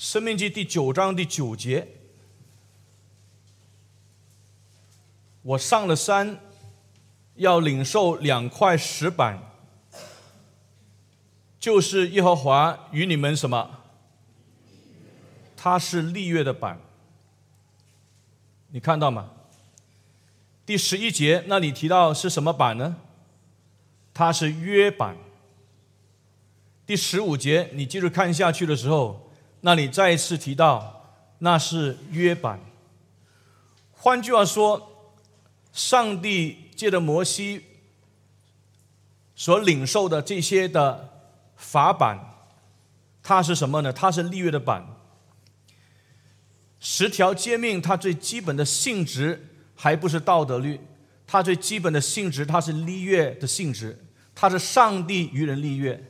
生命记第九章第九节，我上了山，要领受两块石板，就是耶和华与你们什么？它是立约的板，你看到吗？第十一节那里提到是什么板呢？它是约板。第十五节你继续看下去的时候，那里再一次提到那是约版。换句话说，上帝借着摩西所领受的这些的法版，它是什么呢？它是立约的版。十条诫命，它最基本的性质。还不是道德律，它最基本的性质，它是立约的性质，它是上帝与人立约。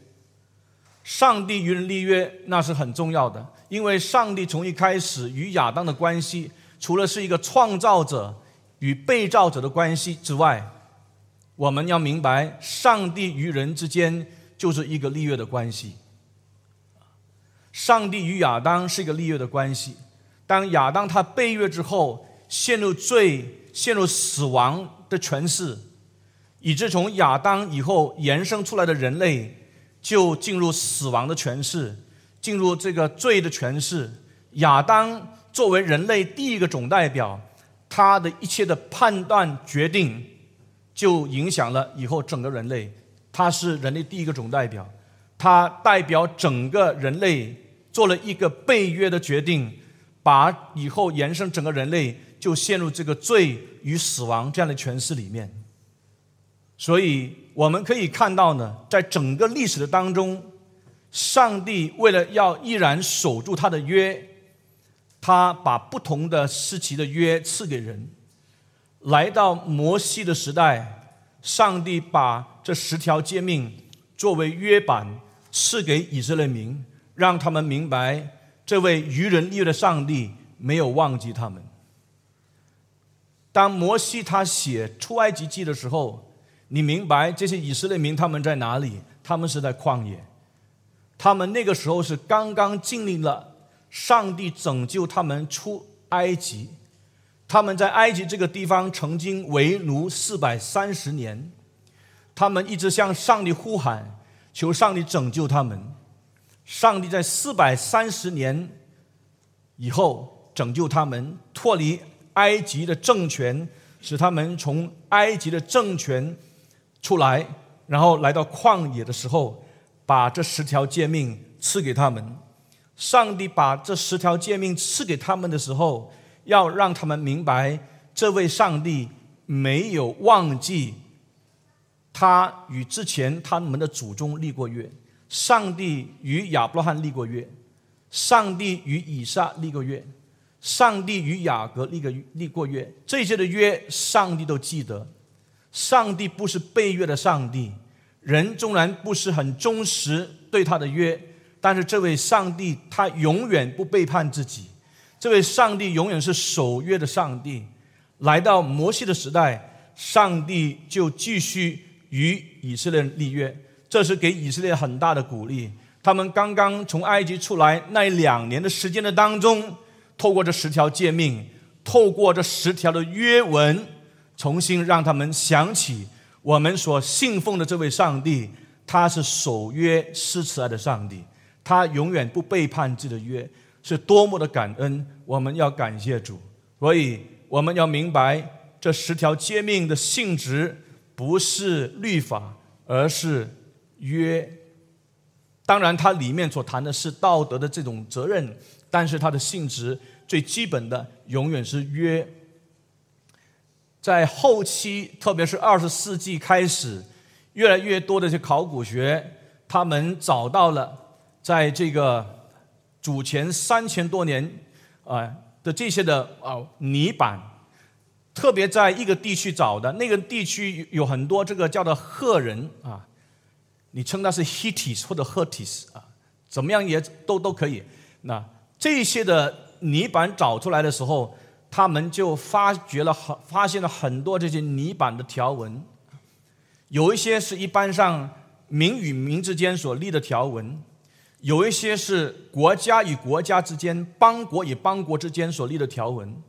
上帝与人立约，那是很重要的，因为上帝从一开始与亚当的关系，除了是一个创造者与被造者的关系之外，我们要明白，上帝与人之间就是一个立约的关系。上帝与亚当是一个立约的关系，当亚当他背约之后，陷入罪。陷入死亡的权势，以致从亚当以后延伸出来的人类就进入死亡的权势，进入这个罪的权势。亚当作为人类第一个总代表，他的一切的判断决定就影响了以后整个人类。他是人类第一个总代表，他代表整个人类做了一个背约的决定，把以后延伸整个人类。就陷入这个罪与死亡这样的诠释里面，所以我们可以看到呢，在整个历史的当中，上帝为了要依然守住他的约，他把不同的时期的约赐给人。来到摩西的时代，上帝把这十条诫命作为约版赐给以色列民，让他们明白这位愚人立约的上帝没有忘记他们。当摩西他写出埃及记的时候，你明白这些以色列民他们在哪里？他们是在旷野，他们那个时候是刚刚经历了上帝拯救他们出埃及，他们在埃及这个地方曾经为奴四百三十年，他们一直向上帝呼喊，求上帝拯救他们。上帝在四百三十年以后拯救他们，脱离。埃及的政权使他们从埃及的政权出来，然后来到旷野的时候，把这十条诫命赐给他们。上帝把这十条诫命赐给他们的时候，要让他们明白，这位上帝没有忘记他与之前他们的祖宗立过约。上帝与亚伯拉罕立过约，上帝与以撒立过约。上帝与雅各立个立过约，这些的约上帝都记得。上帝不是背约的上帝，人纵然不是很忠实对他的约，但是这位上帝他永远不背叛自己。这位上帝永远是守约的上帝。来到摩西的时代，上帝就继续与以色列立约，这是给以色列很大的鼓励。他们刚刚从埃及出来那两年的时间的当中。透过这十条诫命，透过这十条的约文，重新让他们想起我们所信奉的这位上帝，他是守约施慈爱的上帝，他永远不背叛自己的约，是多么的感恩！我们要感谢主，所以我们要明白这十条诫命的性质不是律法，而是约。当然，它里面所谈的是道德的这种责任。但是它的性质最基本的永远是约。在后期，特别是二十世纪开始，越来越多的这考古学，他们找到了在这个祖前三千多年啊的这些的啊泥板，特别在一个地区找的，那个地区有很多这个叫做赫人啊，你称它是 Hittites 或者 Hurtis 啊，怎么样也都都可以那。这些的泥板找出来的时候，他们就发掘了很发现了很多这些泥板的条纹，有一些是一般上民与民之间所立的条纹，有一些是国家与国家之间、邦国与邦国之间所立的条文。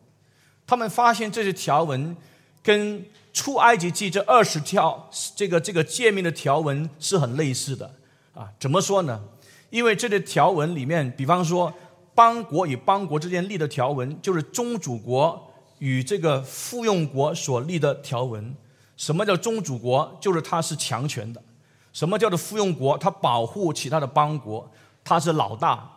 他们发现这些条文跟出埃及记这二十条这个这个诫命的条文是很类似的啊？怎么说呢？因为这些条文里面，比方说邦国与邦国之间立的条文，就是宗主国与这个附庸国所立的条文。什么叫宗主国？就是他是强权的。什么叫做附庸国？他保护其他的邦国，他是老大。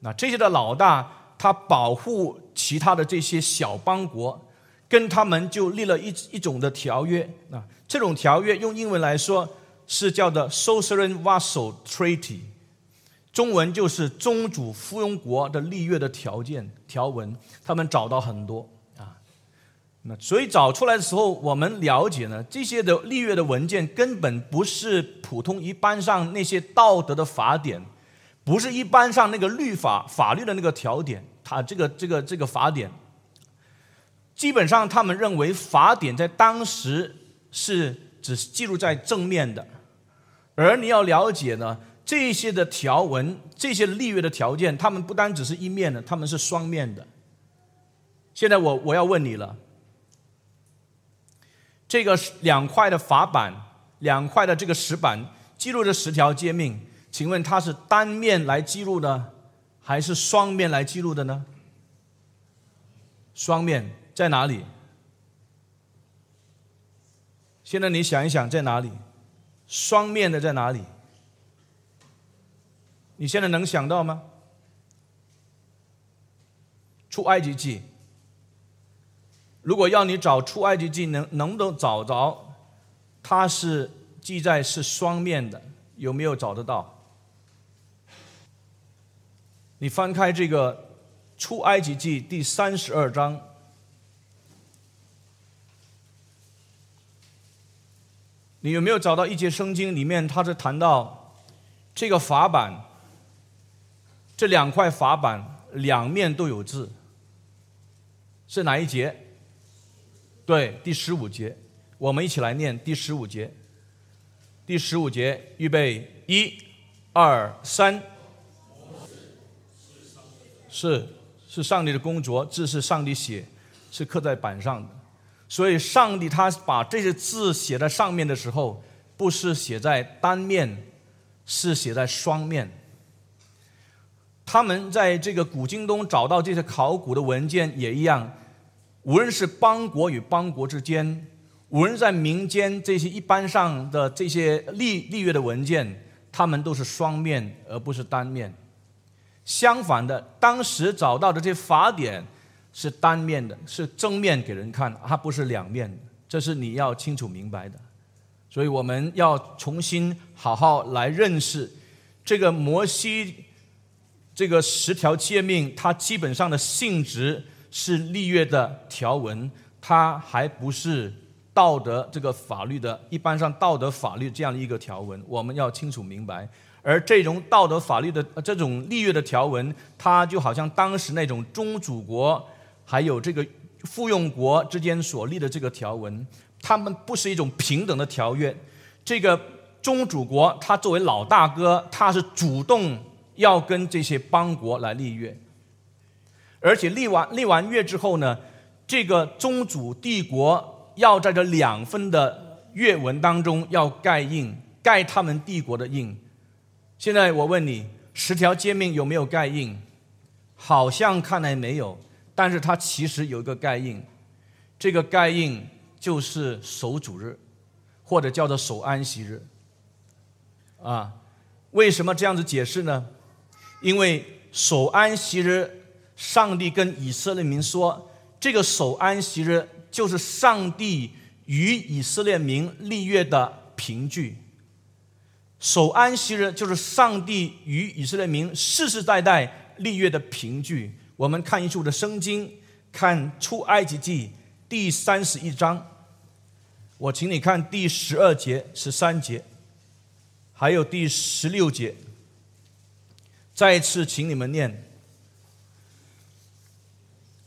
那这些的老大。他保护其他的这些小邦国，跟他们就立了一一种的条约啊。这种条约用英文来说是叫做 “Suzerain Vassal Treaty”，中文就是宗主附庸国的立约的条件条文。他们找到很多啊，那所以找出来的时候，我们了解呢，这些的立约的文件根本不是普通一般上那些道德的法典，不是一般上那个律法法律的那个条典。他这个这个这个法典，基本上他们认为法典在当时是只是记录在正面的，而你要了解呢，这些的条文、这些立约的条件，他们不单只是一面的，他们是双面的。现在我我要问你了，这个两块的法板，两块的这个石板记录着十条诫命，请问它是单面来记录的？还是双面来记录的呢？双面在哪里？现在你想一想，在哪里？双面的在哪里？你现在能想到吗？出埃及记，如果要你找出埃及记，能能不能找着？它是记载是双面的，有没有找得到？你翻开这个《出埃及记》第三十二章，你有没有找到一节圣经里面，它是谈到这个法版，这两块法板两面都有字，是哪一节？对，第十五节。我们一起来念第十五节。第十五节，预备，一、二、三。是是上帝的工作，字是上帝写，是刻在板上的。所以，上帝他把这些字写在上面的时候，不是写在单面，是写在双面。他们在这个古今东找到这些考古的文件也一样，无论是邦国与邦国之间，无论在民间这些一般上的这些立立约的文件，他们都是双面而不是单面。相反的，当时找到的这些法典是单面的，是正面给人看，它不是两面的，这是你要清楚明白的。所以我们要重新好好来认识这个摩西这个十条诫命，它基本上的性质是立约的条文，它还不是道德这个法律的一般上道德法律这样的一个条文，我们要清楚明白。而这种道德法律的这种立约的条文，它就好像当时那种宗主国还有这个附庸国之间所立的这个条文，他们不是一种平等的条约。这个宗主国他作为老大哥，他是主动要跟这些邦国来立约，而且立完立完约之后呢，这个宗主帝国要在这两份的约文当中要盖印，盖他们帝国的印。现在我问你，十条诫命有没有盖印？好像看来没有，但是它其实有一个盖印。这个盖印就是守主日，或者叫做守安息日。啊，为什么这样子解释呢？因为守安息日，上帝跟以色列民说，这个守安息日就是上帝与以色列民立约的凭据。守安息日就是上帝与以色列民世世代代立约的凭据。我们看一处的圣经，看出埃及记第三十一章，我请你看第十二节、十三节，还有第十六节。再一次，请你们念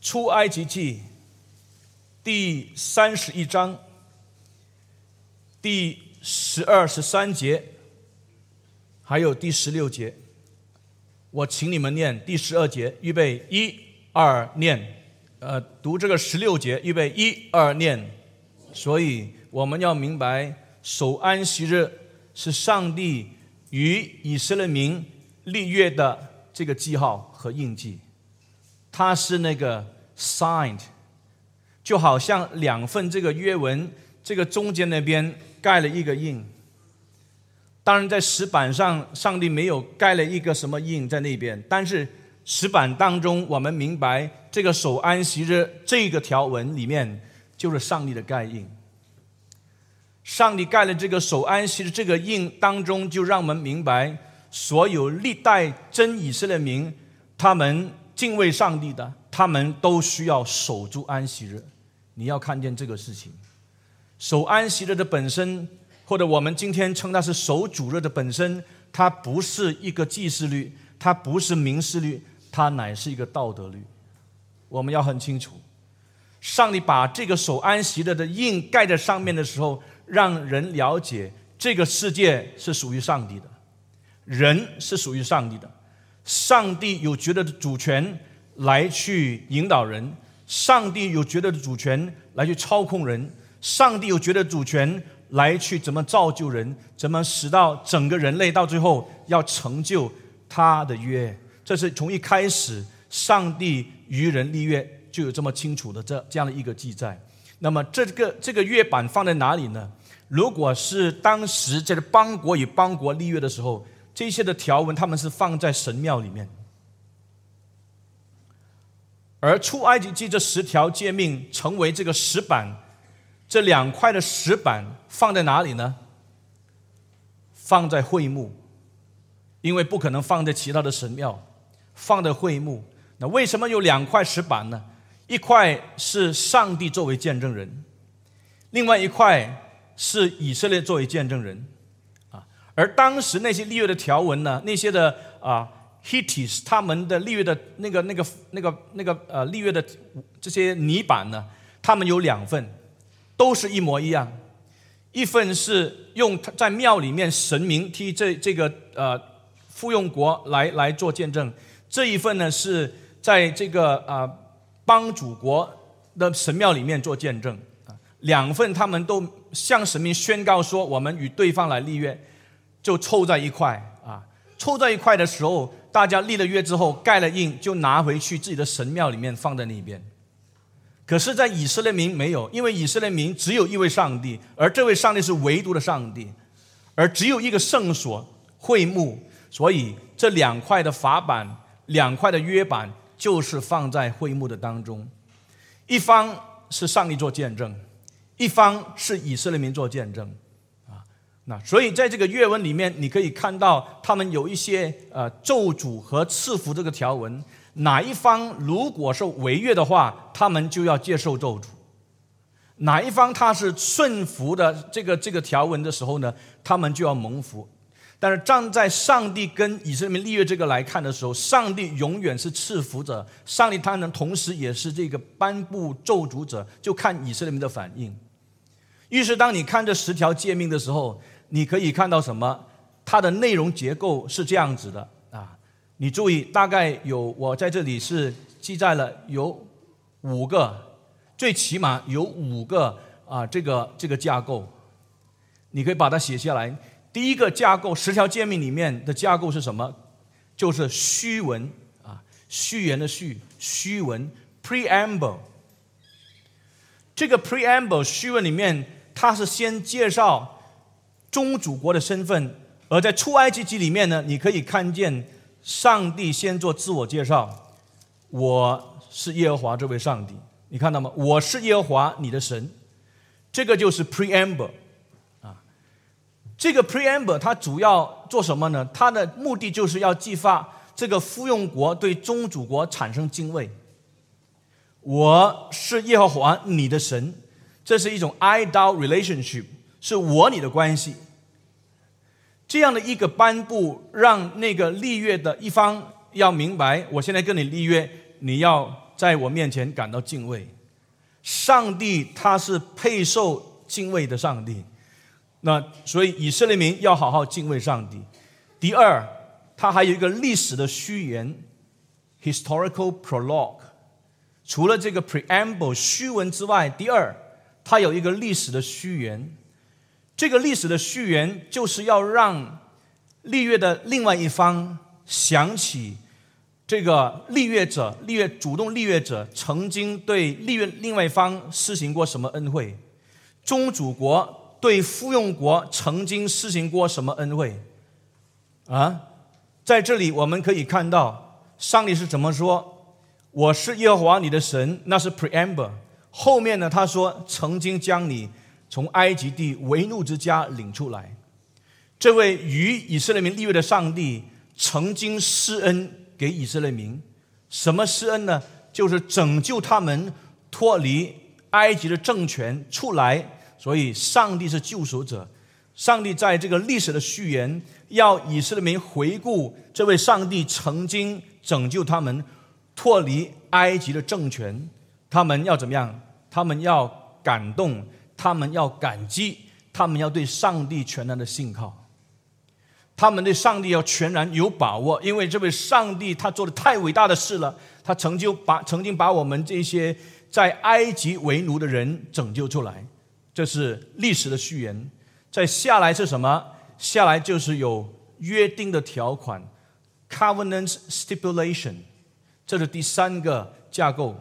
出埃及记第三十一章第十二、十三节。还有第十六节，我请你们念第十二节，预备一二念，呃，读这个十六节，预备一二念。所以我们要明白，守安息日是上帝与以色列民立约的这个记号和印记，它是那个 signed，就好像两份这个约文，这个中间那边盖了一个印。当然，在石板上，上帝没有盖了一个什么印在那边，但是石板当中，我们明白这个守安息日这个条文里面就是上帝的盖印。上帝盖了这个守安息的这个印当中，就让我们明白，所有历代真以色列民，他们敬畏上帝的，他们都需要守住安息日。你要看见这个事情，守安息日的本身。或者我们今天称它是守主日的本身，它不是一个祭祀律，它不是民事律，它乃是一个道德律。我们要很清楚，上帝把这个守安息日的印盖在上面的时候，让人了解这个世界是属于上帝的，人是属于上帝的，上帝有绝对的主权来去引导人，上帝有绝对的主权来去操控人，上帝有绝对的主权。来去怎么造就人？怎么使到整个人类到最后要成就他的约？这是从一开始上帝与人立约就有这么清楚的这这样的一个记载。那么这个这个约板放在哪里呢？如果是当时在邦国与邦国立约的时候，这些的条文他们是放在神庙里面，而出埃及记这十条诫命成为这个石板。这两块的石板放在哪里呢？放在会幕，因为不可能放在其他的神庙，放在会幕。那为什么有两块石板呢？一块是上帝作为见证人，另外一块是以色列作为见证人。而当时那些立约的条文呢？那些的啊 h i t i s 他们的立约的那个、那个、那个、那个呃立约的这些泥板呢？他们有两份。都是一模一样，一份是用在庙里面神明替这这个呃附庸国来来做见证，这一份呢是在这个啊帮主国的神庙里面做见证，两份他们都向神明宣告说我们与对方来立约，就凑在一块啊，凑在一块的时候，大家立了约之后盖了印，就拿回去自己的神庙里面放在那边。可是，在以色列民没有，因为以色列民只有一位上帝，而这位上帝是唯独的上帝，而只有一个圣所会幕，所以这两块的法板、两块的约板就是放在会幕的当中，一方是上帝做见证，一方是以色列民做见证，那所以在这个约文里面，你可以看到他们有一些呃咒诅和赐福这个条文。哪一方如果是违约的话，他们就要接受咒诅；哪一方他是顺服的这个这个条文的时候呢，他们就要蒙福。但是站在上帝跟以色列民立约这个来看的时候，上帝永远是赐福者，上帝他能同时也是这个颁布咒诅者，就看以色列民的反应。于是，当你看这十条诫命的时候，你可以看到什么？它的内容结构是这样子的啊。你注意，大概有我在这里是记载了有五个，最起码有五个啊，这个这个架构，你可以把它写下来。第一个架构，十条诫命里面的架构是什么？就是虚文啊，序言的序，虚文 （preamble）。这个 preamble 虚文里面，它是先介绍宗主国的身份，而在出埃及记里面呢，你可以看见。上帝先做自我介绍，我是耶和华这位上帝，你看到吗？我是耶和华你的神，这个就是 preamble 啊。这个 preamble 它主要做什么呢？它的目的就是要激发这个附庸国对宗主国产生敬畏。我是耶和华你的神，这是一种 idol relationship，是我你的关系。这样的一个颁布，让那个立约的一方要明白，我现在跟你立约，你要在我面前感到敬畏。上帝他是配受敬畏的上帝，那所以以色列民要好好敬畏上帝。第二，他还有一个历史的序言 （historical prologue）。除了这个 preamble 虚文之外，第二，他有一个历史的序言。这个历史的序言就是要让立约的另外一方想起这个立约者、立约主动立约者曾经对立约另外一方施行过什么恩惠，宗主国对附庸国曾经施行过什么恩惠啊？在这里我们可以看到上帝是怎么说。我是耶和华你的神，那是 preamble。后面呢，他说曾经将你从埃及地为奴之家领出来。这位与以色列民立约的上帝曾经施恩给以色列民，什么施恩呢？就是拯救他们脱离埃及的政权出来。所以，上帝是救赎者。上帝在这个历史的序言，要以色列民回顾这位上帝曾经拯救他们。脱离埃及的政权，他们要怎么样？他们要感动，他们要感激，他们要对上帝全然的信靠。他们对上帝要全然有把握，因为这位上帝他做的太伟大的事了。他成就把曾经把我们这些在埃及为奴的人拯救出来，这是历史的序言。再下来是什么？下来就是有约定的条款，covenant stipulation。这是第三个架构，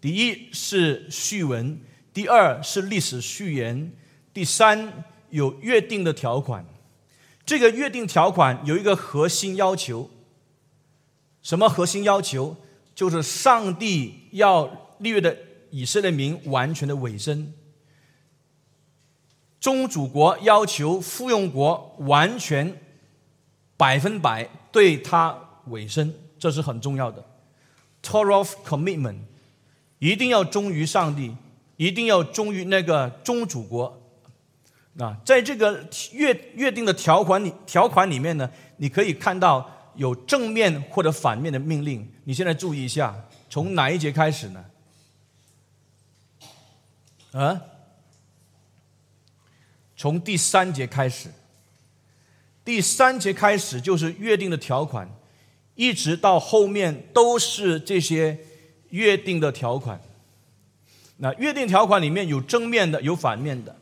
第一是序文，第二是历史序言，第三有约定的条款。这个约定条款有一个核心要求，什么核心要求？就是上帝要立约的以色列民完全的委身，宗主国要求附庸国完全百分百对他委身。这是很重要的，Torah commitment，一定要忠于上帝，一定要忠于那个宗主国。啊，在这个约约定的条款里条款里面呢，你可以看到有正面或者反面的命令。你现在注意一下，从哪一节开始呢？啊，从第三节开始。第三节开始就是约定的条款。一直到后面都是这些约定的条款。那约定条款里面有正面的，有反面的。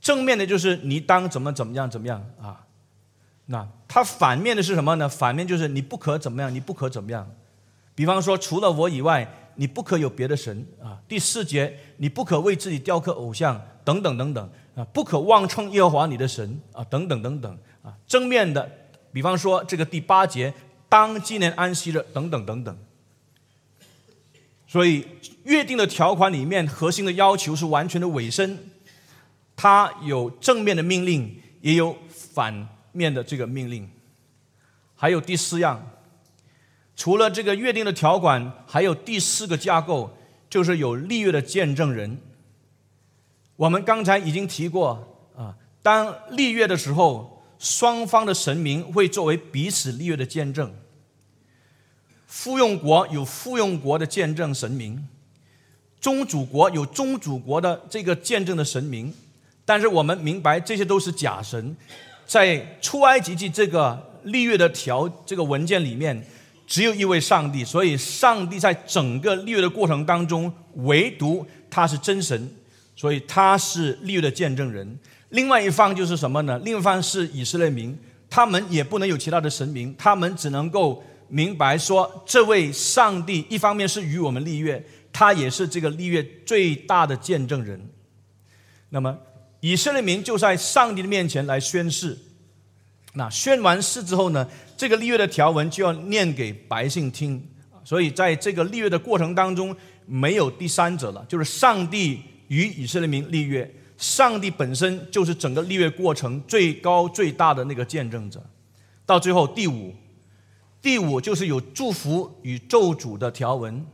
正面的就是你当怎么怎么样怎么样啊。那它反面的是什么呢？反面就是你不可怎么样，你不可怎么样。比方说，除了我以外，你不可有别的神啊。第四节，你不可为自己雕刻偶像，等等等等啊，不可妄称耶和华你的神啊，等等等等啊。正面的，比方说这个第八节。当纪念安息日等等等等，所以约定的条款里面核心的要求是完全的尾声，它有正面的命令，也有反面的这个命令。还有第四样，除了这个约定的条款，还有第四个架构，就是有立约的见证人。我们刚才已经提过啊，当立约的时候。双方的神明会作为彼此立约的见证。附庸国有附庸国的见证神明，宗主国有宗主国的这个见证的神明。但是我们明白这些都是假神，在出埃及记这个立约的条这个文件里面，只有一位上帝，所以上帝在整个立约的过程当中，唯独他是真神，所以他是立约的见证人。另外一方就是什么呢？另一方是以色列民，他们也不能有其他的神明，他们只能够明白说，这位上帝一方面是与我们立约，他也是这个立约最大的见证人。那么以色列民就在上帝的面前来宣誓，那宣完誓之后呢，这个立约的条文就要念给百姓听。所以在这个立约的过程当中，没有第三者了，就是上帝与以色列民立约。上帝本身就是整个立约过程最高最大的那个见证者，到最后第五，第五就是有祝福与咒诅的条文。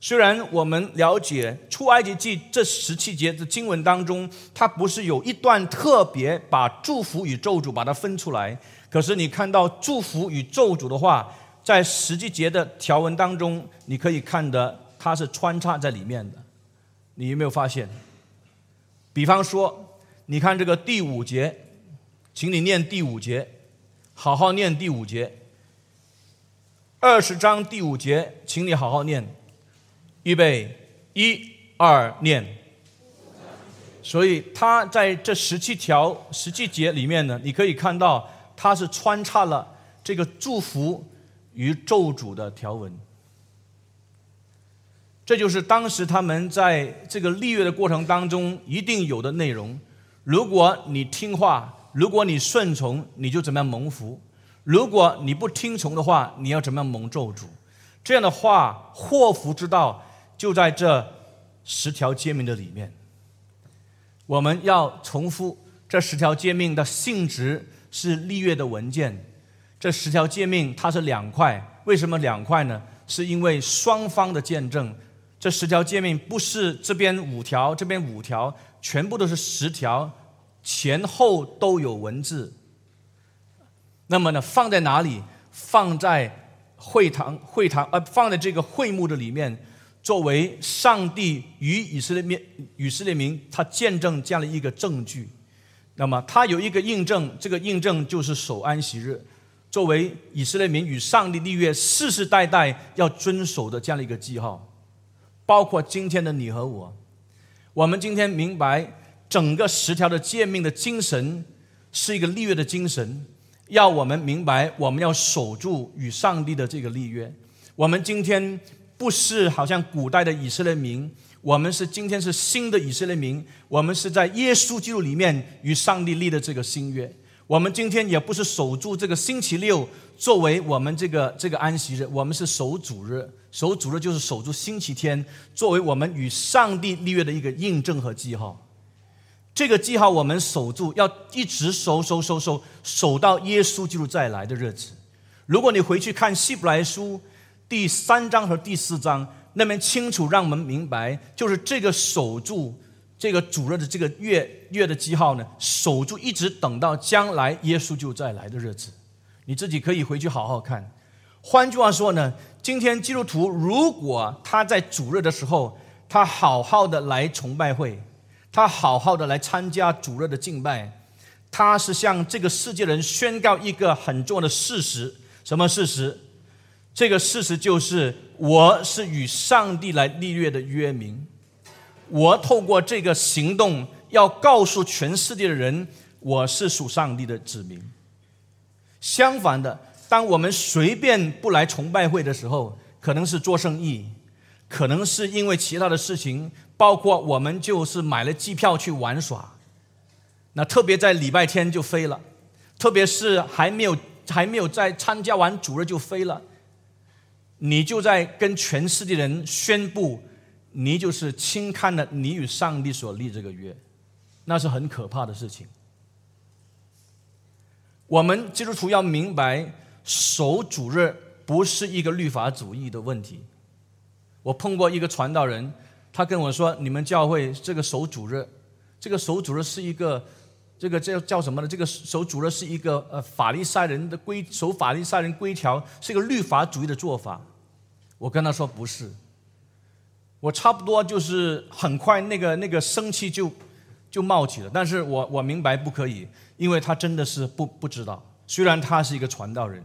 虽然我们了解出埃及记这十七节的经文当中，它不是有一段特别把祝福与咒诅把它分出来，可是你看到祝福与咒诅的话，在十七节的条文当中，你可以看得它是穿插在里面的。你有没有发现？比方说，你看这个第五节，请你念第五节。好好念第五节，二十章第五节，请你好好念。预备，一二念。所以他在这十七条、十七节里面呢，你可以看到，他是穿插了这个祝福与咒诅的条文。这就是当时他们在这个立约的过程当中一定有的内容。如果你听话，如果你顺从，你就怎么样蒙福；如果你不听从的话，你要怎么样蒙咒诅？这样的话，祸福之道就在这十条诫命的里面。我们要重复这十条诫命的性质是立约的文件。这十条诫命它是两块，为什么两块呢？是因为双方的见证。这十条诫命不是这边五条，这边五条，全部都是十条，前后都有文字。那么呢，放在哪里？放在会堂，会堂呃，放在这个会幕的里面，作为上帝与以色列面、以色列民他见证这样的一个证据。那么，他有一个印证，这个印证就是守安息日，作为以色列民与上帝立约世世代代要遵守的这样的一个记号。包括今天的你和我，我们今天明白整个十条的诫命的精神是一个立约的精神，要我们明白我们要守住与上帝的这个立约。我们今天不是好像古代的以色列民，我们是今天是新的以色列民，我们是在耶稣基督里面与上帝立的这个新约。我们今天也不是守住这个星期六作为我们这个这个安息日，我们是守主日。守主日就是守住星期天，作为我们与上帝立约的一个印证和记号。这个记号我们守住，要一直守守守守守到耶稣基督再来的日子。如果你回去看希伯来书第三章和第四章，那边清楚让我们明白，就是这个守住这个主日的这个月月的记号呢，守住一直等到将来耶稣就再来的日子。你自己可以回去好好看。换句话说呢？今天基督徒如果他在主日的时候，他好好的来崇拜会，他好好的来参加主日的敬拜，他是向这个世界人宣告一个很重要的事实：什么事实？这个事实就是我是与上帝来立约的约民，我透过这个行动要告诉全世界的人，我是属上帝的子民。相反的。当我们随便不来崇拜会的时候，可能是做生意，可能是因为其他的事情，包括我们就是买了机票去玩耍，那特别在礼拜天就飞了，特别是还没有还没有在参加完主日就飞了，你就在跟全世界人宣布，你就是轻看了你与上帝所立这个约，那是很可怕的事情。我们基督徒要明白。守主日不是一个律法主义的问题。我碰过一个传道人，他跟我说：“你们教会这个守主日，这个守主日是一个，这个叫叫什么呢？这个守主日是一个呃法利赛人的规守法利赛人规条，是一个律法主义的做法。”我跟他说：“不是。”我差不多就是很快那个那个生气就就冒起了。但是我我明白不可以，因为他真的是不不知道。虽然他是一个传道人，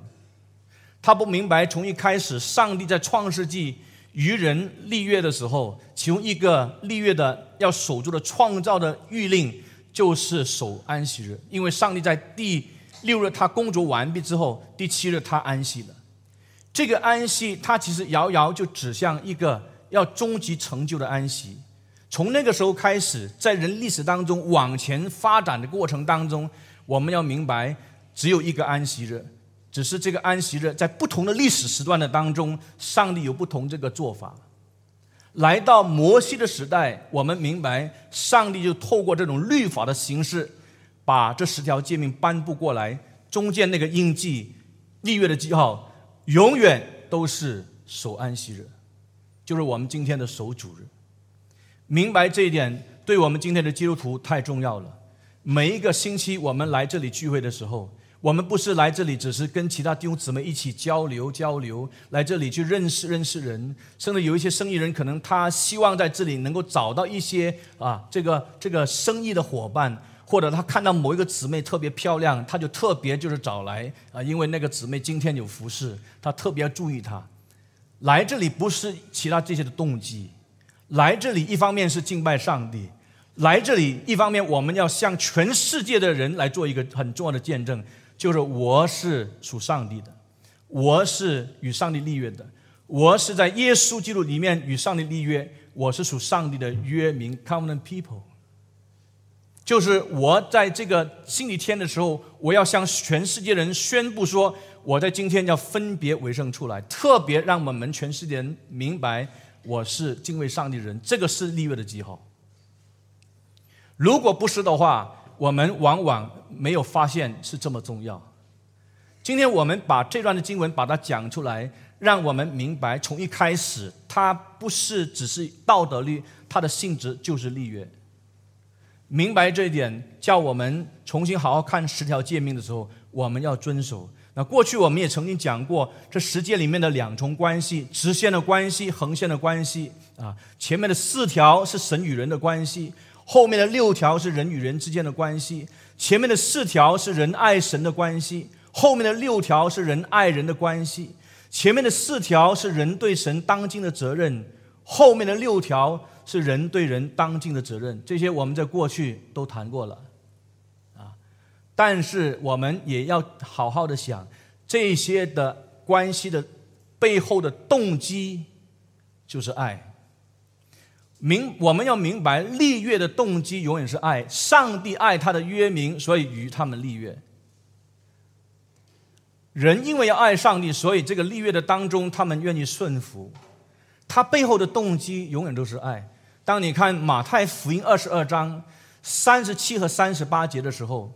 他不明白从一开始，上帝在创世纪与人立约的时候，其中一个立约的要守住的创造的谕令就是守安息日，因为上帝在第六日他工作完毕之后，第七日他安息了。这个安息，它其实遥遥就指向一个要终极成就的安息。从那个时候开始，在人历史当中往前发展的过程当中，我们要明白。只有一个安息日，只是这个安息日在不同的历史时段的当中，上帝有不同这个做法。来到摩西的时代，我们明白上帝就透过这种律法的形式，把这十条诫命颁布过来，中间那个印记、立约的记号，永远都是守安息日，就是我们今天的守主日。明白这一点，对我们今天的基督徒太重要了。每一个星期我们来这里聚会的时候。我们不是来这里，只是跟其他弟兄姊妹一起交流交流，来这里去认识认识人。甚至有一些生意人，可能他希望在这里能够找到一些啊，这个这个生意的伙伴，或者他看到某一个姊妹特别漂亮，他就特别就是找来啊，因为那个姊妹今天有服饰，他特别要注意她。来这里不是其他这些的动机，来这里一方面是敬拜上帝，来这里一方面我们要向全世界的人来做一个很重要的见证，就是我是属上帝的，我是与上帝立约的，我是在耶稣基督里面与上帝立约，我是属上帝的约民 （covenant people）。就是我在这个星期天的时候，我要向全世界人宣布说，我在今天要分别为圣出来，特别让我们全世界人明白我是敬畏上帝的人。这个是立约的记号。如果不是的话，我们往往没有发现是这么重要。今天我们把这段的经文把它讲出来，让我们明白，从一开始它不是只是道德律，它的性质就是立约。明白这一点，叫我们重新好好看十条诫命的时候，我们要遵守。那过去我们也曾经讲过，这十诫里面的两重关系：直线的关系、横线的关系。啊，前面的四条是神与人的关系，后面的六条是人与人之间的关系。前面的四条是人爱神的关系，后面的六条是人爱人的关系。前面的四条是人对神当今的责任，后面的六条。是人对人当尽的责任，这些我们在过去都谈过了，啊，但是我们也要好好的想这些的关系的背后的动机就是爱。明我们要明白立约的动机永远是爱，上帝爱他的约民，所以与他们立约。人因为要爱上帝，所以这个立约的当中，他们愿意顺服。他背后的动机永远都是爱。当你看马太福音二十二章三十七和三十八节的时候，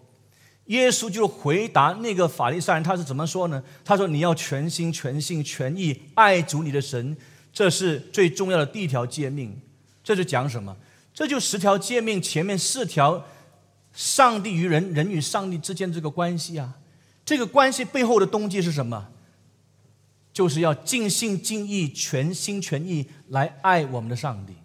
耶稣就回答那个法利赛人，他是怎么说呢？他说：“你要全心、全性、全意爱主你的神，这是最重要的第一条诫命。”这是讲什么？这就十条诫命前面四条，上帝与人、人与上帝之间这个关系啊。这个关系背后的动机是什么？就是要尽心尽意、全心全意来爱我们的上帝。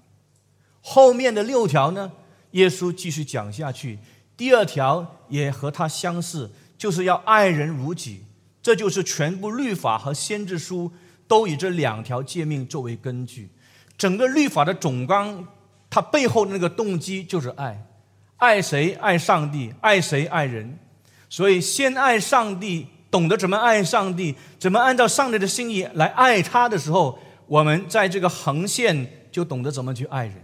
后面的六条呢？耶稣继续讲下去。第二条也和他相似，就是要爱人如己。这就是全部律法和先知书都以这两条诫命作为根据。整个律法的总纲，它背后的那个动机就是爱。爱谁？爱上帝。爱谁？爱人。所以，先爱上帝，懂得怎么爱上帝，怎么按照上帝的心意来爱他的时候，我们在这个横线就懂得怎么去爱人。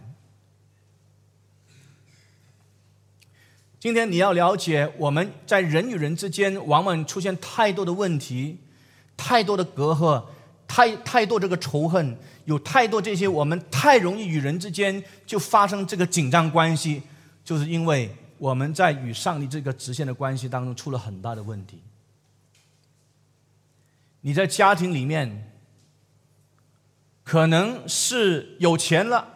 今天你要了解，我们在人与人之间往往出现太多的问题，太多的隔阂，太太多这个仇恨，有太多这些，我们太容易与人之间就发生这个紧张关系，就是因为我们在与上帝这个直线的关系当中出了很大的问题。你在家庭里面可能是有钱了，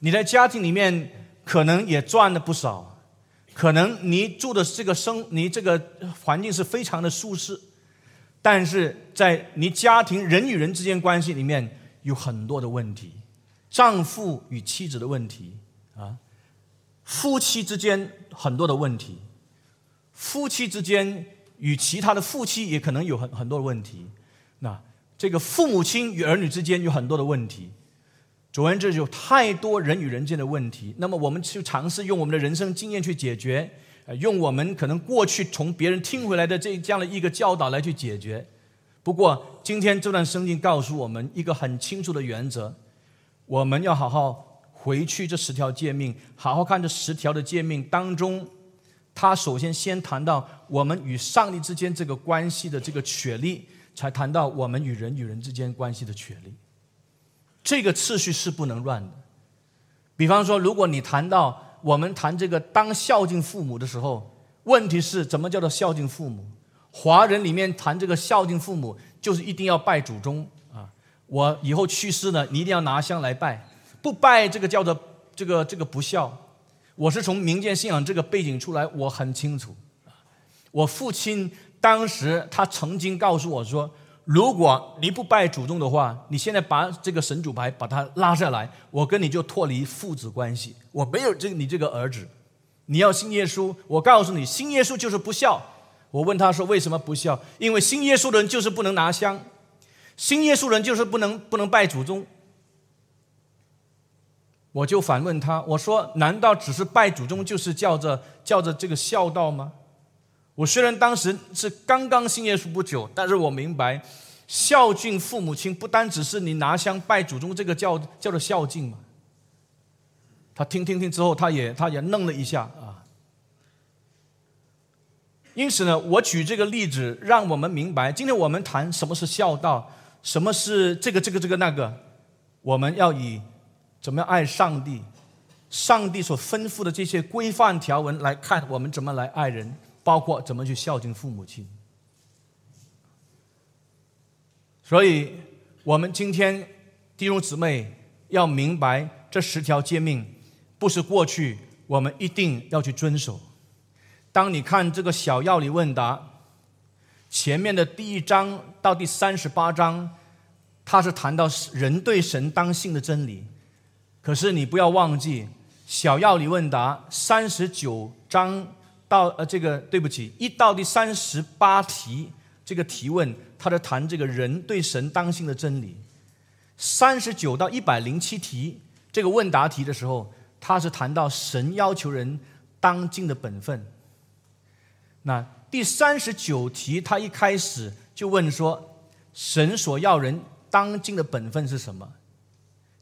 你在家庭里面可能也赚了不少。可能你住的这个生，你这个环境是非常的舒适，但是在你家庭人与人之间关系里面有很多的问题，丈夫与妻子的问题啊，夫妻之间很多的问题，夫妻之间与其他的夫妻也可能有很很多的问题，那这个父母亲与儿女之间有很多的问题。总而言之，有太多人与人间的问题。那么，我们去尝试用我们的人生经验去解决，用我们可能过去从别人听回来的这这样的一个教导来去解决。不过，今天这段圣经告诉我们一个很清楚的原则：我们要好好回去这十条诫命，好好看这十条的诫命当中，他首先先谈到我们与上帝之间这个关系的这个确立，才谈到我们与人与人之间关系的确立。这个次序是不能乱的。比方说，如果你谈到我们谈这个当孝敬父母的时候，问题是怎么叫做孝敬父母？华人里面谈这个孝敬父母，就是一定要拜祖宗啊！我以后去世了，你一定要拿香来拜，不拜这个叫做这个这个不孝。我是从民间信仰这个背景出来，我很清楚啊。我父亲当时他曾经告诉我说。如果你不拜祖宗的话，你现在把这个神主牌把它拉下来，我跟你就脱离父子关系。我没有这你这个儿子，你要信耶稣，我告诉你，信耶稣就是不孝。我问他说为什么不孝？因为信耶稣的人就是不能拿香，信耶稣人就是不能不能拜祖宗。我就反问他，我说难道只是拜祖宗就是叫着叫着这个孝道吗？我虽然当时是刚刚信耶稣不久，但是我明白孝敬父母亲不单只是你拿香拜祖宗这个叫叫做孝敬嘛。他听听听之后，他也他也愣了一下啊。因此呢，我举这个例子，让我们明白，今天我们谈什么是孝道，什么是这个这个这个那个，我们要以怎么样爱上帝，上帝所吩咐的这些规范条文来看，我们怎么来爱人。包括怎么去孝敬父母亲，所以我们今天弟兄姊妹要明白，这十条诫命不是过去我们一定要去遵守。当你看这个小要理问答前面的第一章到第三十八章，它是谈到人对神当信的真理。可是你不要忘记，小要理问答三十九章。到呃，这个对不起，一到第三十八题这个提问，他在谈这个人对神当心的真理。三十九到一百零七题这个问答题的时候，他是谈到神要求人当尽的本分。那第三十九题他一开始就问说，神所要人当尽的本分是什么？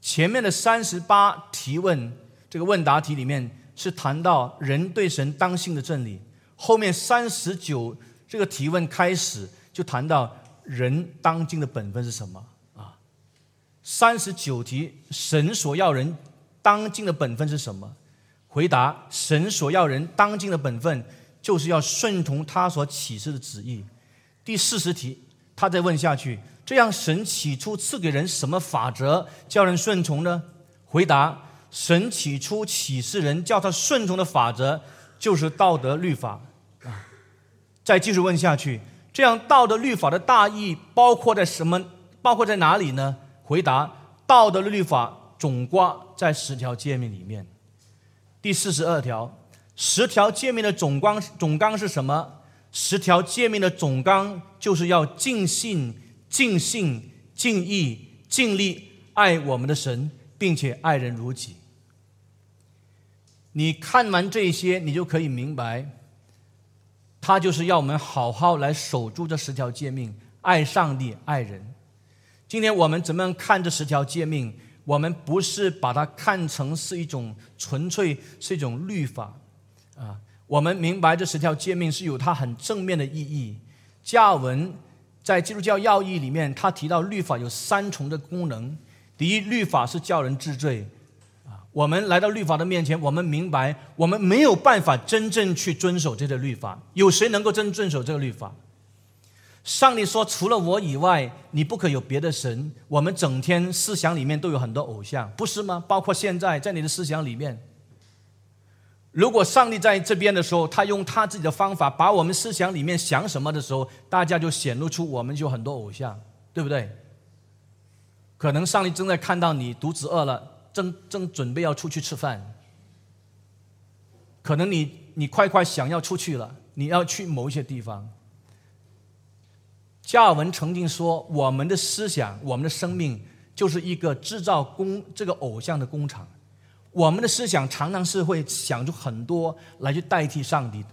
前面的三十八提问这个问答题里面。是谈到人对神当信的真理，后面三十九这个提问开始就谈到人当今的本分是什么啊？三十九题，神所要人当今的本分是什么？回答：神所要人当今的本分就是要顺从他所启示的旨意。第四十题，他再问下去：这样神起初赐给人什么法则叫人顺从呢？回答。神起初启示人，叫他顺从的法则，就是道德律法啊。再继续问下去，这样道德律法的大意包括在什么？包括在哪里呢？回答：道德律法总挂在十条诫命里面。第四十二条，十条诫命的总纲总纲是什么？十条诫命的总纲就是要尽心、尽性、尽意、尽力爱我们的神，并且爱人如己。你看完这些，你就可以明白，他就是要我们好好来守住这十条诫命，爱上帝，爱人。今天我们怎么样看这十条诫命？我们不是把它看成是一种纯粹是一种律法啊。我们明白这十条诫命是有它很正面的意义。加文在基督教要义里面，他提到律法有三重的功能：第一，律法是叫人治罪。我们来到律法的面前，我们明白，我们没有办法真正去遵守这个律法。有谁能够真遵守这个律法？上帝说：“除了我以外，你不可有别的神。”我们整天思想里面都有很多偶像，不是吗？包括现在在你的思想里面，如果上帝在这边的时候，他用他自己的方法把我们思想里面想什么的时候，大家就显露出我们就很多偶像，对不对？可能上帝正在看到你肚子饿了。正正准备要出去吃饭，可能你你快快想要出去了，你要去某一些地方。加尔文曾经说：“我们的思想，我们的生命，就是一个制造工这个偶像的工厂。我们的思想常常是会想出很多来去代替上帝的。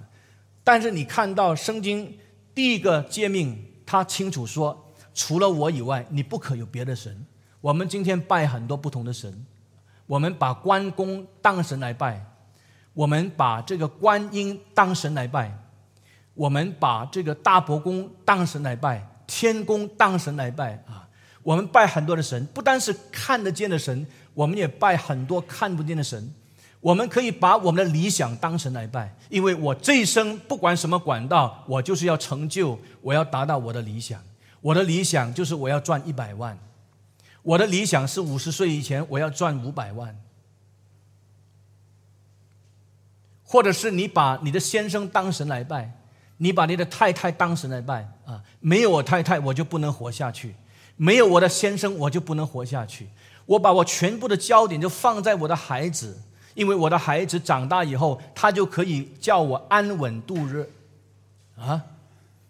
但是你看到圣经第一个诫命，他清楚说：除了我以外，你不可有别的神。我们今天拜很多不同的神。”我们把关公当神来拜，我们把这个观音当神来拜，我们把这个大伯公当神来拜，天公当神来拜啊！我们拜很多的神，不单是看得见的神，我们也拜很多看不见的神。我们可以把我们的理想当神来拜，因为我这一生不管什么管道，我就是要成就，我要达到我的理想。我的理想就是我要赚一百万。我的理想是五十岁以前我要赚五百万，或者是你把你的先生当神来拜，你把你的太太当神来拜啊！没有我太太我就不能活下去，没有我的先生我就不能活下去。我把我全部的焦点就放在我的孩子，因为我的孩子长大以后，他就可以叫我安稳度日，啊，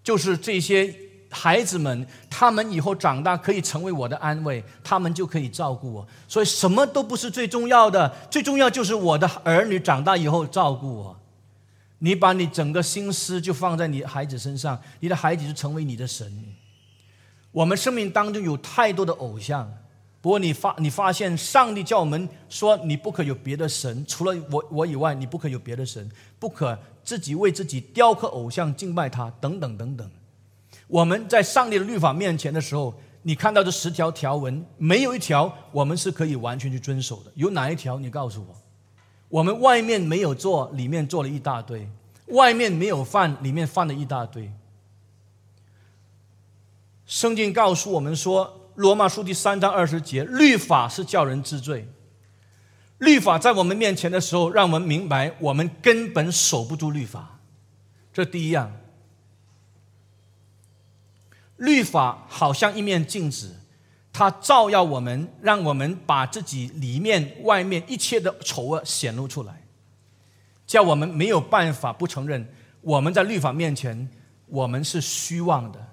就是这些孩子们，他们以后长大可以成为我的安慰，他们就可以照顾我。所以什么都不是最重要的，最重要就是我的儿女长大以后照顾我。你把你整个心思就放在你孩子身上，你的孩子就成为你的神。我们生命当中有太多的偶像。不过你发你发现，上帝叫我们说，你不可有别的神，除了我我以外，你不可有别的神，不可自己为自己雕刻偶像敬拜他，等等等等。我们在上帝的律法面前的时候，你看到这十条条文，没有一条我们是可以完全去遵守的。有哪一条？你告诉我。我们外面没有做，里面做了一大堆；外面没有犯，里面犯了一大堆。圣经告诉我们说。罗马书第三章二十节，律法是叫人知罪。律法在我们面前的时候，让我们明白我们根本守不住律法。这第一样，律法好像一面镜子，它照耀我们，让我们把自己里面、外面一切的丑恶显露出来，叫我们没有办法不承认我们在律法面前我们是虚妄的。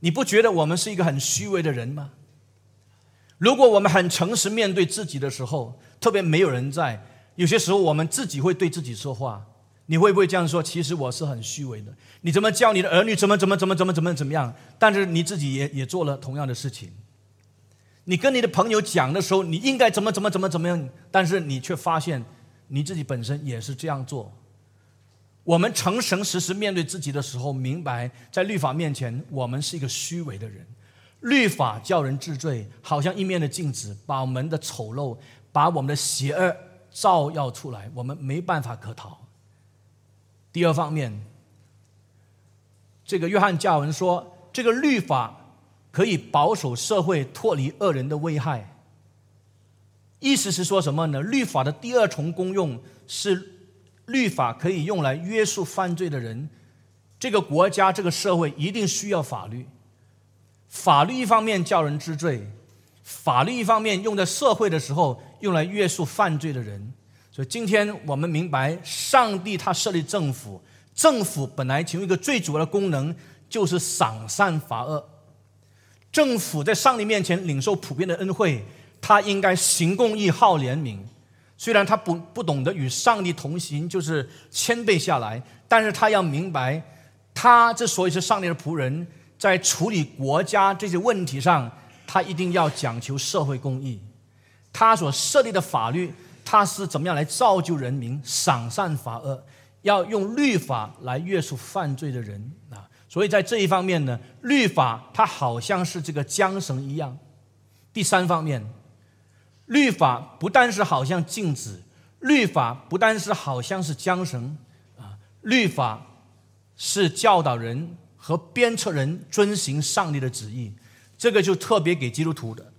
你不觉得我们是一个很虚伪的人吗？如果我们很诚实面对自己的时候，特别没有人在，有些时候我们自己会对自己说话。你会不会这样说？其实我是很虚伪的。你怎么教你的儿女怎么怎么怎么怎么怎么怎么样？但是你自己也也做了同样的事情。你跟你的朋友讲的时候，你应该怎么怎么怎么怎么样？但是你却发现你自己本身也是这样做。我们诚诚实实面对自己的时候，明白在律法面前，我们是一个虚伪的人。律法叫人治罪，好像一面的镜子，把我们的丑陋、把我们的邪恶照耀出来，我们没办法可逃。第二方面，这个约翰加文说，这个律法可以保守社会脱离恶人的危害。意思是说什么呢？律法的第二重功用是。律法可以用来约束犯罪的人，这个国家、这个社会一定需要法律。法律一方面叫人知罪，法律一方面用在社会的时候用来约束犯罪的人。所以今天我们明白，上帝他设立政府，政府本来其中一个最主要的功能就是赏善罚恶。政府在上帝面前领受普遍的恩惠，他应该行公义、好怜悯。虽然他不不懂得与上帝同行，就是谦卑下来，但是他要明白，他之所以是上帝的仆人，在处理国家这些问题上，他一定要讲求社会公义。他所设立的法律，他是怎么样来造就人民，赏善罚恶，要用律法来约束犯罪的人啊。所以在这一方面呢，律法它好像是这个缰绳一样。第三方面。律法不但是好像镜子，律法不但是好像是缰绳，啊，律法是教导人和鞭策人遵行上帝的旨意，这个就特别给基督徒的。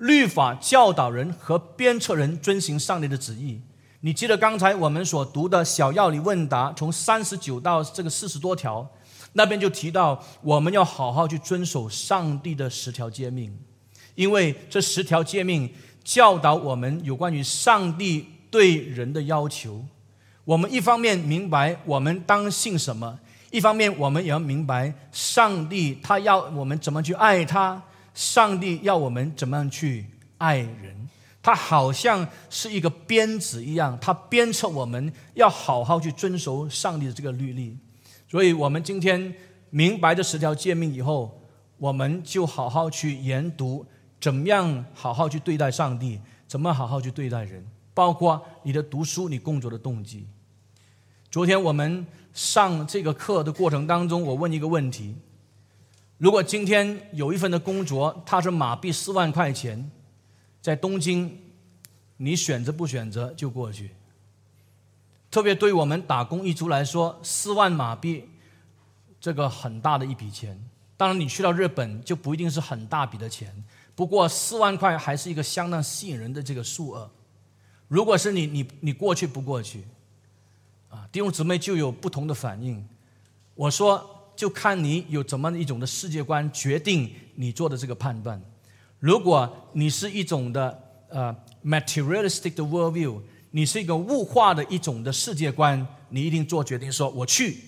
律法教导人和鞭策人遵行上帝的旨意。你记得刚才我们所读的小要理问答，从三十九到这个四十多条，那边就提到我们要好好去遵守上帝的十条诫命，因为这十条诫命。教导我们有关于上帝对人的要求。我们一方面明白我们当信什么，一方面我们也要明白上帝他要我们怎么去爱他，上帝要我们怎么样去爱人。他好像是一个鞭子一样，他鞭策我们要好好去遵守上帝的这个律例。所以，我们今天明白这十条诫命以后，我们就好好去研读。怎么样好好去对待上帝？怎么好好去对待人？包括你的读书、你工作的动机。昨天我们上这个课的过程当中，我问一个问题：如果今天有一份的工作，它是马币四万块钱，在东京，你选择不选择就过去？特别对我们打工一族来说，四万马币这个很大的一笔钱。当然，你去到日本就不一定是很大笔的钱。不过四万块还是一个相当吸引人的这个数额。如果是你，你你过去不过去？啊，弟兄姊妹就有不同的反应。我说，就看你有怎么一种的世界观决定你做的这个判断。如果你是一种的呃 materialistic 的 worldview，你是一个物化的一种的世界观，你一定做决定说我去，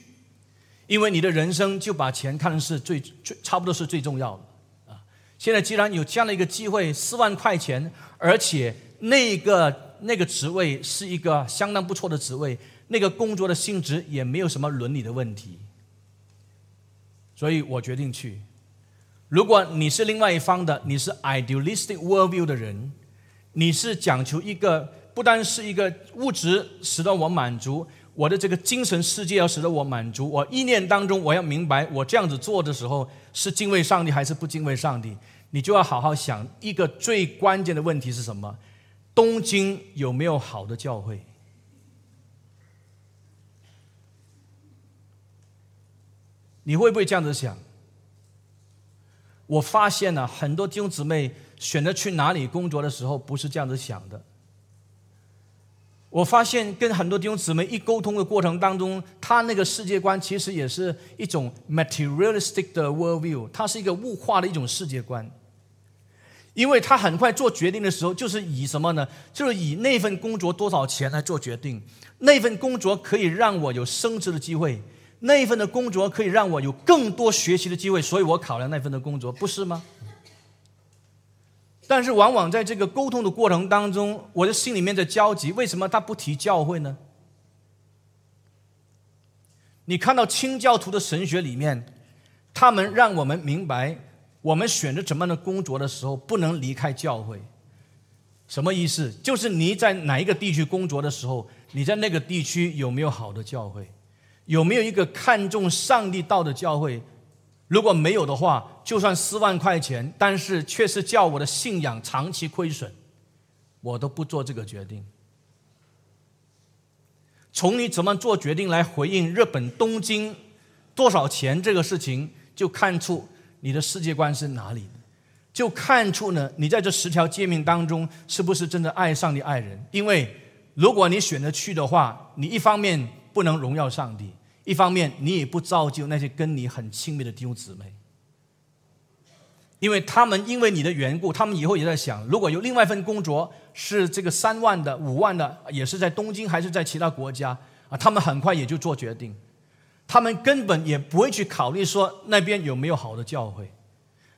因为你的人生就把钱看成是最最差不多是最重要的啊。现在既然有这样的一个机会，四万块钱，而且那个那个职位是一个相当不错的职位，那个工作的性质也没有什么伦理的问题，所以我决定去。如果你是另外一方的，你是 idealistic worldview 的人，你是讲求一个不单是一个物质使得我满足，我的这个精神世界要使得我满足，我意念当中我要明白，我这样子做的时候是敬畏上帝还是不敬畏上帝，你就要好好想一个最关键的问题是什么？东京有没有好的教会？你会不会这样子想？我发现呢，很多弟兄姊妹选择去哪里工作的时候，不是这样子想的。我发现跟很多弟兄姊妹一沟通的过程当中，他那个世界观其实也是一种 materialistic 的 worldview，它是一个物化的一种世界观。因为他很快做决定的时候，就是以什么呢？就是以那份工作多少钱来做决定，那份工作可以让我有升职的机会。那一份的工作可以让我有更多学习的机会，所以我考量那份的工作，不是吗？但是往往在这个沟通的过程当中，我的心里面在焦急，为什么他不提教会呢？你看到清教徒的神学里面，他们让我们明白，我们选择怎么样的工作的时候，不能离开教会。什么意思？就是你在哪一个地区工作的时候，你在那个地区有没有好的教会？有没有一个看重上帝道的教会？如果没有的话，就算四万块钱，但是却是叫我的信仰长期亏损，我都不做这个决定。从你怎么做决定来回应日本东京多少钱这个事情，就看出你的世界观是哪里，就看出呢，你在这十条诫命当中是不是真的爱上帝爱人？因为如果你选择去的话，你一方面。不能荣耀上帝。一方面，你也不造就那些跟你很亲密的弟兄姊妹，因为他们因为你的缘故，他们以后也在想，如果有另外一份工作是这个三万的、五万的，也是在东京还是在其他国家啊？他们很快也就做决定，他们根本也不会去考虑说那边有没有好的教会，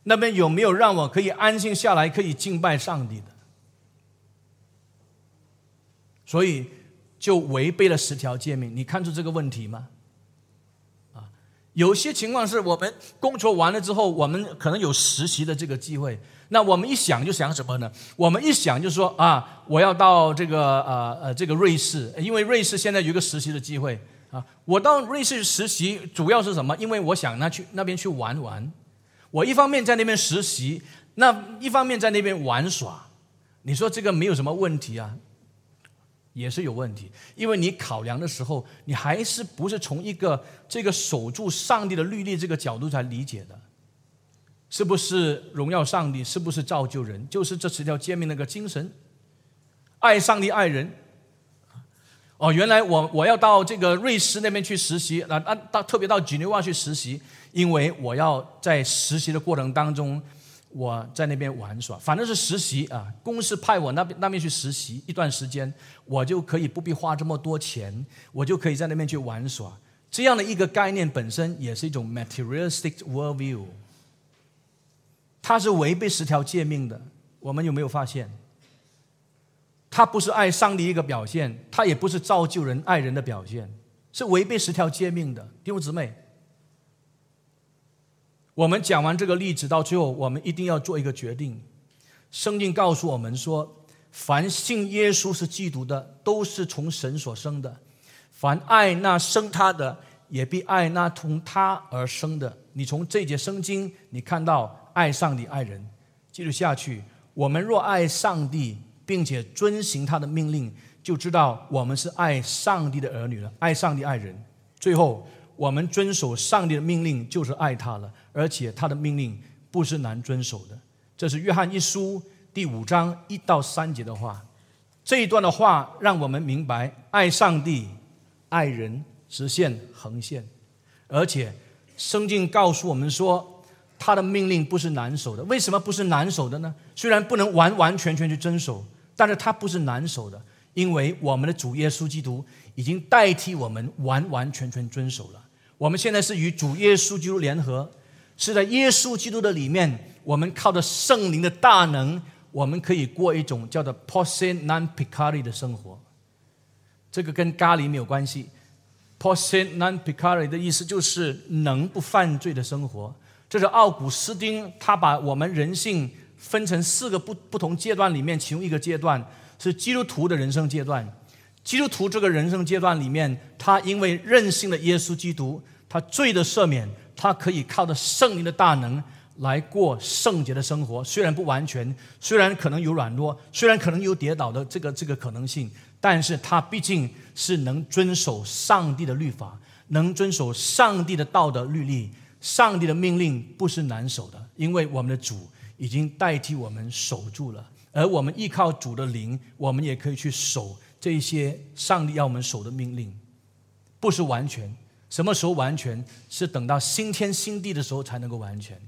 那边有没有让我可以安心下来可以敬拜上帝的，所以。就违背了十条诫命，你看出这个问题吗？啊，有些情况是我们工作完了之后，我们可能有实习的这个机会，那我们一想就想什么呢？我们一想就说啊，我要到这个呃呃这个瑞士，因为瑞士现在有一个实习的机会啊。我到瑞士实习主要是什么？因为我想那去那边去玩玩。我一方面在那边实习，那一方面在那边玩耍。你说这个没有什么问题啊？也是有问题，因为你考量的时候，你还是不是从一个这个守住上帝的律例这个角度来理解的，是不是荣耀上帝？是不是造就人？就是这十条诫命那个精神，爱上帝爱人。哦，原来我我要到这个瑞士那边去实习，那那到特别到几内瓦去实习，因为我要在实习的过程当中。我在那边玩耍，反正是实习啊。公司派我那边那边去实习一段时间，我就可以不必花这么多钱，我就可以在那边去玩耍。这样的一个概念本身也是一种 materialistic worldview，它是违背十条诫命的。我们有没有发现？它不是爱上帝一个表现，它也不是造就人爱人的表现，是违背十条诫命的。弟兄姊妹。我们讲完这个例子，到最后，我们一定要做一个决定。圣经告诉我们说，凡信耶稣是基督的，都是从神所生的；凡爱那生他的，也必爱那从他而生的。你从这节圣经，你看到爱上帝、爱人。继续下去，我们若爱上帝，并且遵行他的命令，就知道我们是爱上帝的儿女了。爱上帝、爱人，最后我们遵守上帝的命令，就是爱他了。而且他的命令不是难遵守的，这是约翰一书第五章一到三节的话。这一段的话让我们明白，爱上帝、爱人，直线、横线。而且圣经告诉我们说，他的命令不是难守的。为什么不是难守的呢？虽然不能完完全全去遵守，但是他不是难守的，因为我们的主耶稣基督已经代替我们完完全全遵守了。我们现在是与主耶稣基督联合，是在耶稣基督的里面，我们靠着圣灵的大能，我们可以过一种叫做 “posse non peccari” 的生活。这个跟咖喱没有关系。posse non peccari 的意思就是能不犯罪的生活。这是奥古斯丁他把我们人性分成四个不不同阶段里面，其中一个阶段是基督徒的人生阶段。基督徒这个人生阶段里面，他因为任性的耶稣基督，他罪的赦免，他可以靠着圣灵的大能来过圣洁的生活。虽然不完全，虽然可能有软弱，虽然可能有跌倒的这个这个可能性，但是他毕竟是能遵守上帝的律法，能遵守上帝的道德律例。上帝的命令不是难守的，因为我们的主已经代替我们守住了，而我们依靠主的灵，我们也可以去守这些上帝要我们守的命令。不是完全，什么时候完全？是等到新天新地的时候才能够完全。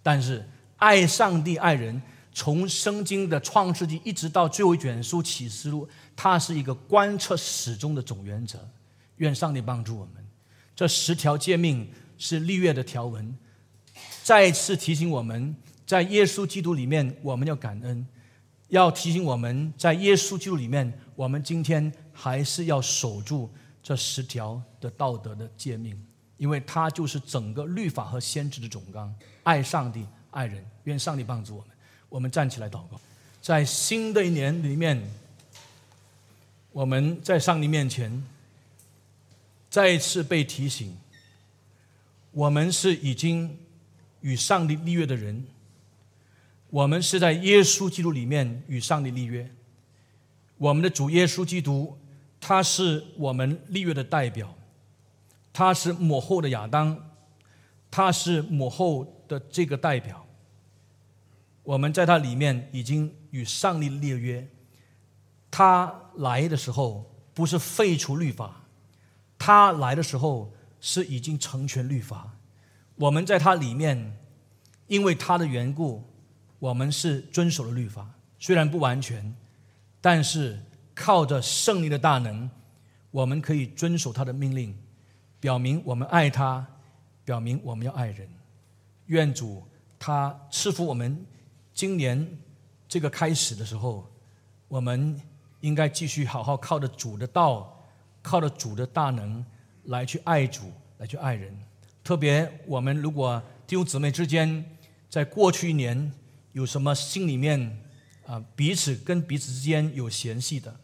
但是爱上帝爱人，从圣经的创世纪一直到最后一卷书启示录，它是一个贯彻始终的总原则。愿上帝帮助我们，这十条诫命。是立约的条文，再次提醒我们在耶稣基督里面，我们要感恩；要提醒我们在耶稣基督里面，我们今天还是要守住这十条的道德的诫命，因为它就是整个律法和先知的总纲。爱上帝，爱人，愿上帝帮助我们。我们站起来祷告，在新的一年里面，我们在上帝面前再一次被提醒。我们是已经与上帝立约的人，我们是在耶稣基督里面与上帝立约。我们的主耶稣基督，他是我们立约的代表，他是母后的亚当，他是母后的这个代表。我们在他里面已经与上帝立约。他来的时候不是废除律法，他来的时候。是已经成全律法，我们在他里面，因为他的缘故，我们是遵守了律法，虽然不完全，但是靠着胜利的大能，我们可以遵守他的命令，表明我们爱他，表明我们要爱人。愿主他赐福我们，今年这个开始的时候，我们应该继续好好靠着主的道，靠着主的大能。来去爱主，来去爱人。特别我们如果弟兄姊妹之间，在过去一年有什么心里面啊彼此跟彼此之间有嫌隙的，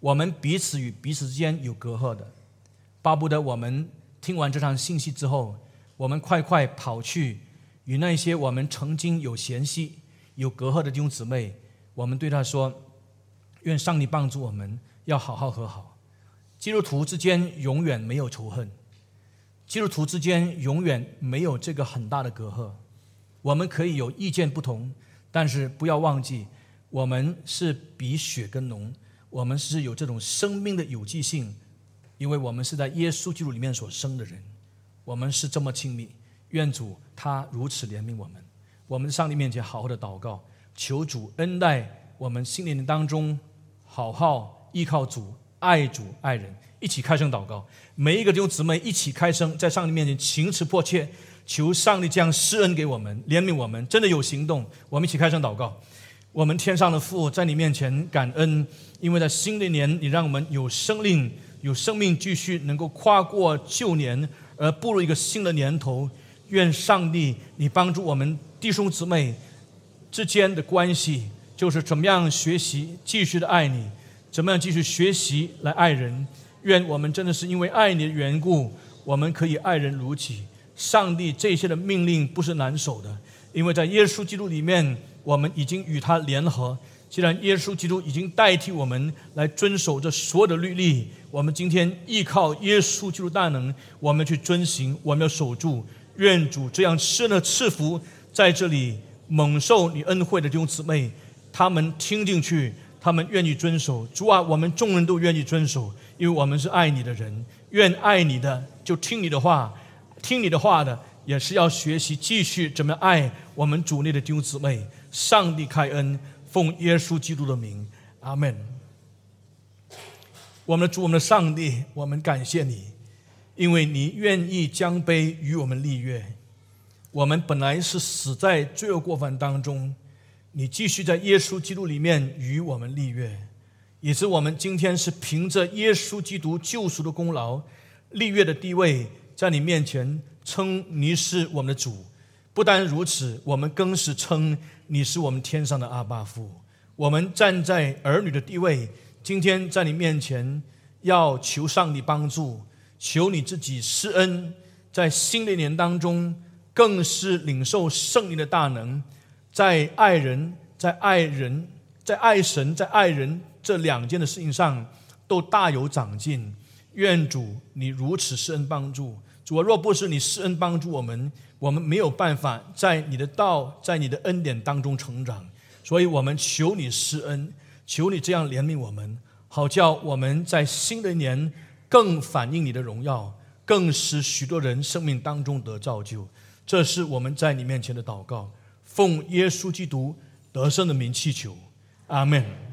我们彼此与彼此之间有隔阂的，巴不得我们听完这场信息之后，我们快快跑去与那些我们曾经有嫌隙、有隔阂的弟兄姊妹，我们对他说：愿上帝帮助我们，要好好和好。基督徒之间永远没有仇恨，基督徒之间永远没有这个很大的隔阂。我们可以有意见不同，但是不要忘记，我们是比血更浓，我们是有这种生命的有机性，因为我们是在耶稣基督里面所生的人，我们是这么亲密。愿主他如此怜悯我们，我们上帝面前好好的祷告，求主恩待我们心灵当中，好好依靠主。爱主爱人，一起开声祷告。每一个弟兄姊妹一起开声，在上帝面前情辞迫切，求上帝将施恩给我们，怜悯我们。真的有行动，我们一起开声祷告。我们天上的父，在你面前感恩，因为在新的一年，你让我们有生命，有生命继续能够跨过旧年，而步入一个新的年头。愿上帝你帮助我们弟兄姊妹之间的关系，就是怎么样学习继续的爱你。怎么样继续学习来爱人？愿我们真的是因为爱你的缘故，我们可以爱人如己。上帝这些的命令不是难守的，因为在耶稣基督里面，我们已经与他联合。既然耶稣基督已经代替我们来遵守这所有的律例，我们今天依靠耶稣基督大能，我们去遵行，我们要守住。愿主这样施的赐福在这里蒙受你恩惠的弟兄姊妹，他们听进去。他们愿意遵守主啊，我们众人都愿意遵守，因为我们是爱你的人。愿爱你的就听你的话，听你的话的也是要学习继续怎么爱我们主内的弟兄姊妹。上帝开恩，奉耶稣基督的名，阿门。我们的主，我们的上帝，我们感谢你，因为你愿意将杯与我们立约。我们本来是死在罪恶过犯当中，你继续在耶稣基督里面与我们立约，也是我们今天是凭着耶稣基督救赎的功劳立约的地位，在你面前称你是我们的主。不单如此，我们更是称。你是我们天上的阿爸父，我们站在儿女的地位，今天在你面前要求上帝帮助，求你自己施恩，在新的一年当中，更是领受圣灵的大能，在爱人、在爱人、在爱神、在爱人这两件的事情上，都大有长进。愿主你如此施恩帮助。主，若不是你施恩帮助我们，我们没有办法在你的道、在你的恩典当中成长。所以，我们求你施恩，求你这样怜悯我们，好叫我们在新的一年更反映你的荣耀，更使许多人生命当中得造就。这是我们在你面前的祷告，奉耶稣基督得胜的名祈求，阿门。